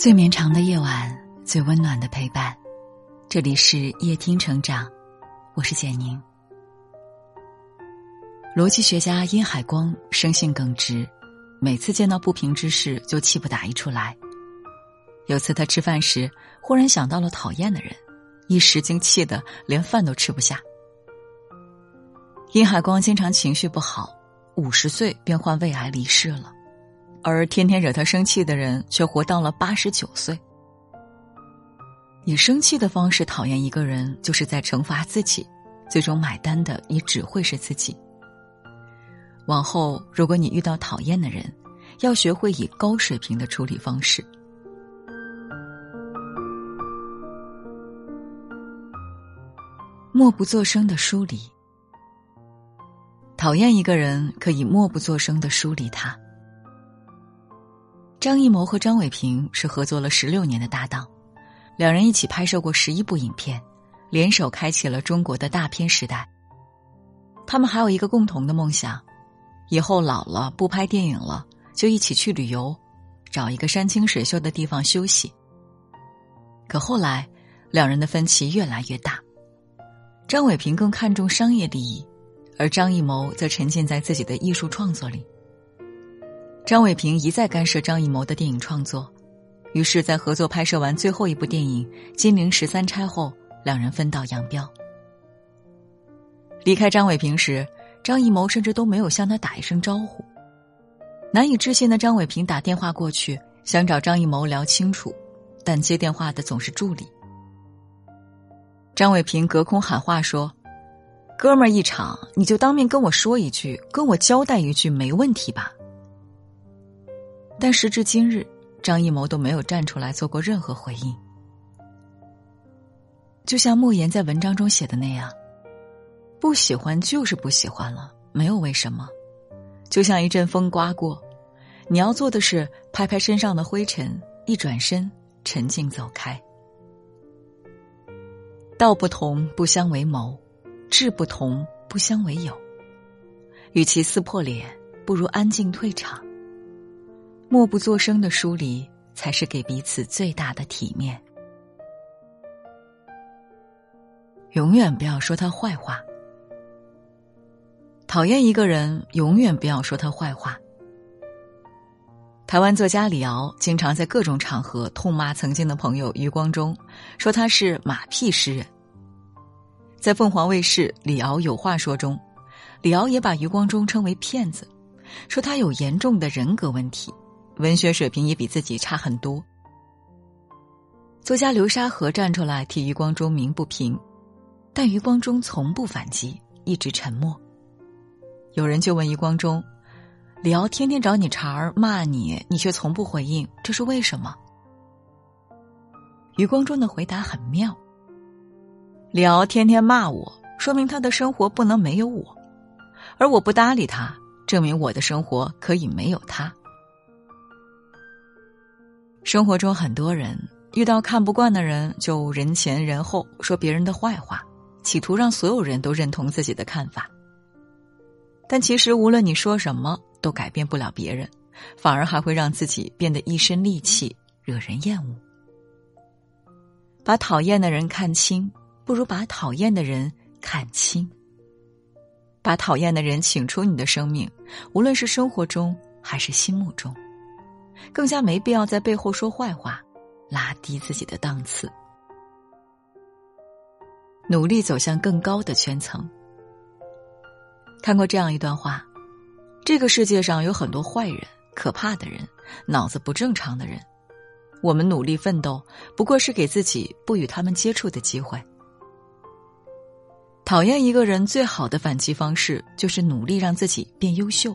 最绵长的夜晚，最温暖的陪伴。这里是夜听成长，我是简宁。逻辑学家殷海光生性耿直，每次见到不平之事就气不打一处来。有次他吃饭时，忽然想到了讨厌的人，一时竟气得连饭都吃不下。殷海光经常情绪不好，五十岁便患胃癌离世了。而天天惹他生气的人，却活到了八十九岁。以生气的方式讨厌一个人，就是在惩罚自己，最终买单的也只会是自己。往后，如果你遇到讨厌的人，要学会以高水平的处理方式。默不作声的疏离，讨厌一个人，可以默不作声的疏离他。张艺谋和张伟平是合作了十六年的搭档，两人一起拍摄过十一部影片，联手开启了中国的大片时代。他们还有一个共同的梦想：以后老了不拍电影了，就一起去旅游，找一个山清水秀的地方休息。可后来，两人的分歧越来越大，张伟平更看重商业利益，而张艺谋则沉浸在自己的艺术创作里。张伟平一再干涉张艺谋的电影创作，于是，在合作拍摄完最后一部电影《金陵十三钗》后，两人分道扬镳。离开张伟平时，张艺谋甚至都没有向他打一声招呼。难以置信的张伟平打电话过去，想找张艺谋聊清楚，但接电话的总是助理。张伟平隔空喊话说：“哥们儿一场，你就当面跟我说一句，跟我交代一句，没问题吧？”但时至今日，张艺谋都没有站出来做过任何回应。就像莫言在文章中写的那样：“不喜欢就是不喜欢了，没有为什么。就像一阵风刮过，你要做的是拍拍身上的灰尘，一转身，沉静走开。道不同不相为谋，志不同不相为友。与其撕破脸，不如安静退场。”默不作声的疏离，才是给彼此最大的体面。永远不要说他坏话。讨厌一个人，永远不要说他坏话。台湾作家李敖经常在各种场合痛骂曾经的朋友余光中，说他是马屁诗人。在凤凰卫视《李敖有话说》中，李敖也把余光中称为骗子，说他有严重的人格问题。文学水平也比自己差很多。作家流沙河站出来替余光中鸣不平，但余光中从不反击，一直沉默。有人就问余光中：“李敖天天找你茬儿骂你，你却从不回应，这是为什么？”余光中的回答很妙：“李敖天天骂我，说明他的生活不能没有我；而我不搭理他，证明我的生活可以没有他。”生活中很多人遇到看不惯的人，就人前人后说别人的坏话，企图让所有人都认同自己的看法。但其实无论你说什么，都改变不了别人，反而还会让自己变得一身戾气，惹人厌恶。把讨厌的人看清，不如把讨厌的人看清。把讨厌的人请出你的生命，无论是生活中还是心目中。更加没必要在背后说坏话，拉低自己的档次。努力走向更高的圈层。看过这样一段话：这个世界上有很多坏人、可怕的人、脑子不正常的人，我们努力奋斗，不过是给自己不与他们接触的机会。讨厌一个人最好的反击方式，就是努力让自己变优秀。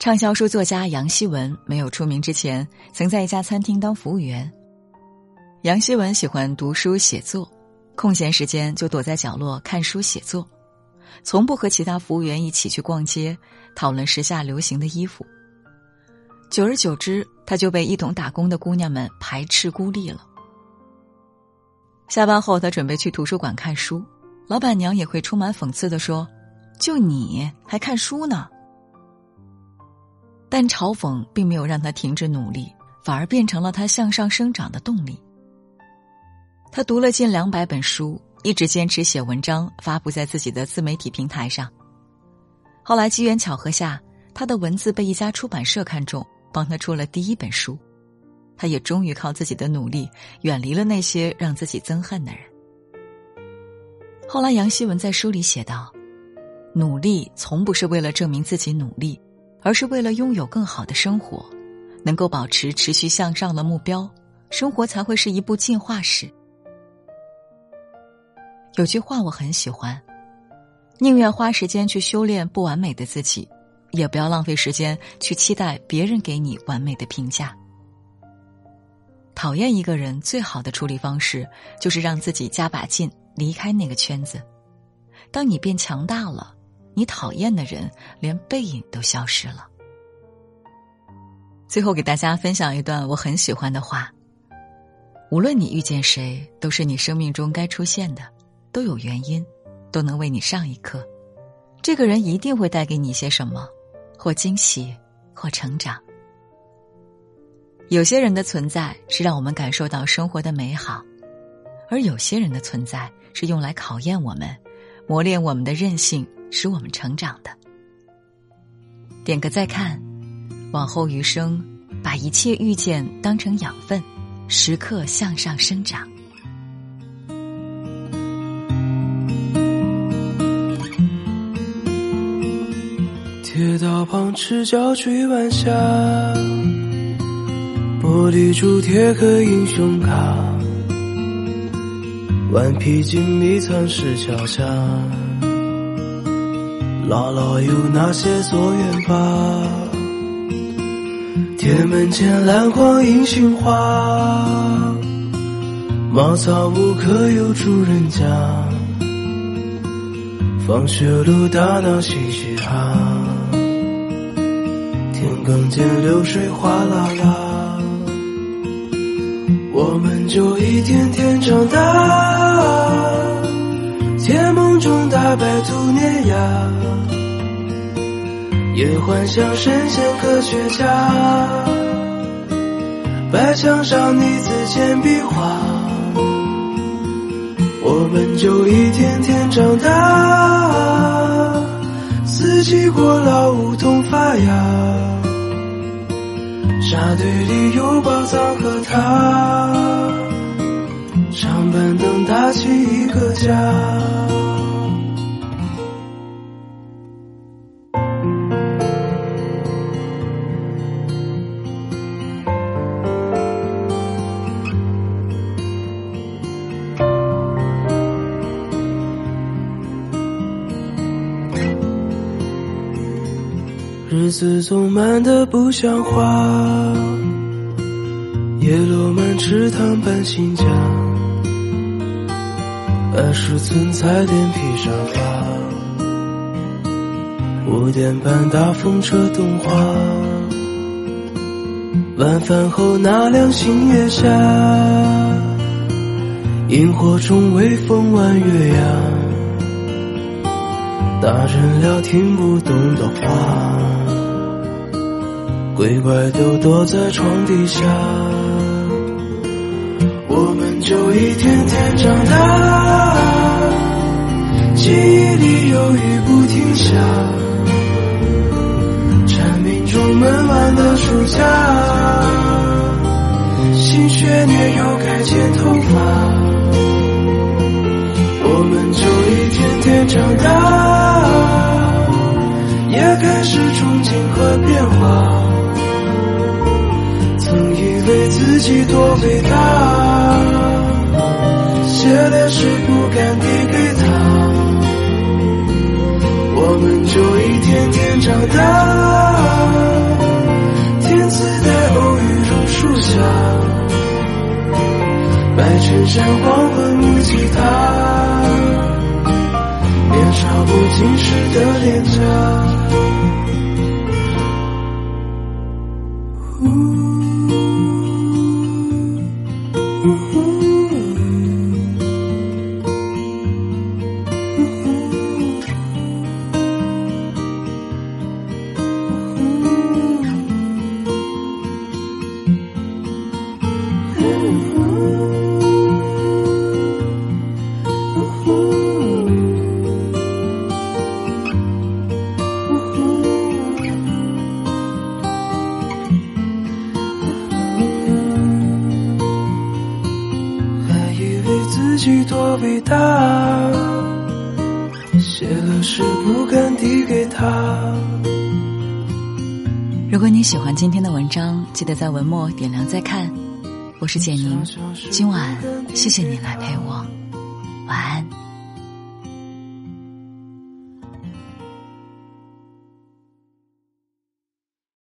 畅销书作家杨希文没有出名之前，曾在一家餐厅当服务员。杨希文喜欢读书写作，空闲时间就躲在角落看书写作，从不和其他服务员一起去逛街讨论时下流行的衣服。久而久之，他就被一同打工的姑娘们排斥孤立了。下班后，他准备去图书馆看书，老板娘也会充满讽刺的说：“就你还看书呢？”但嘲讽并没有让他停止努力，反而变成了他向上生长的动力。他读了近两百本书，一直坚持写文章，发布在自己的自媒体平台上。后来机缘巧合下，他的文字被一家出版社看中，帮他出了第一本书。他也终于靠自己的努力，远离了那些让自己憎恨的人。后来，杨希文在书里写道：“努力从不是为了证明自己努力，而是为了拥有更好的生活，能够保持持续向上的目标，生活才会是一部进化史。”有句话我很喜欢：“宁愿花时间去修炼不完美的自己，也不要浪费时间去期待别人给你完美的评价。”讨厌一个人最好的处理方式，就是让自己加把劲，离开那个圈子。当你变强大了，你讨厌的人连背影都消失了。最后给大家分享一段我很喜欢的话：无论你遇见谁，都是你生命中该出现的，都有原因，都能为你上一课。这个人一定会带给你些什么，或惊喜，或成长。有些人的存在是让我们感受到生活的美好，而有些人的存在是用来考验我们、磨练我们的韧性，使我们成长的。点个再看，往后余生，把一切遇见当成养分，时刻向上生长。铁道旁，赤脚追晚霞。玻璃珠贴个英雄卡，顽皮筋迷藏石桥下，姥姥有那些作业吧？铁门前篮筐银杏花，茅草屋可有住人家？放学路打闹嘻嘻哈，田埂间流水哗啦啦。我们就一天天长大，甜梦中大白兔碾压，也幻想神仙科学家，白墙上你字简笔画。我们就一天天长大，四季过老梧桐发芽。沙堆里有宝藏和他，长板凳搭起一个家。日子总慢得不像话，叶落满池塘搬新家，二十寸彩电披沙发，五点半大风车动画，晚饭后那凉星月下，萤火虫微风弯月牙，大人聊听不懂的话。鬼怪都躲在床底下，我们就一天天长大，记忆里有雨不停下，蝉鸣中闷完的暑假，新学年又该剪头发，我们就一天天长大，也开始憧憬和变化。曾以为自己多伟大，的诗不敢递给他，我们就一天天长大。天赐的偶遇榕树下，白衬衫黄昏木吉他，年少不经事的脸颊。写了诗不敢递给他。如果你喜欢今天的文章，记得在文末点亮再看。我是简宁，今晚谢谢你来陪我，晚安。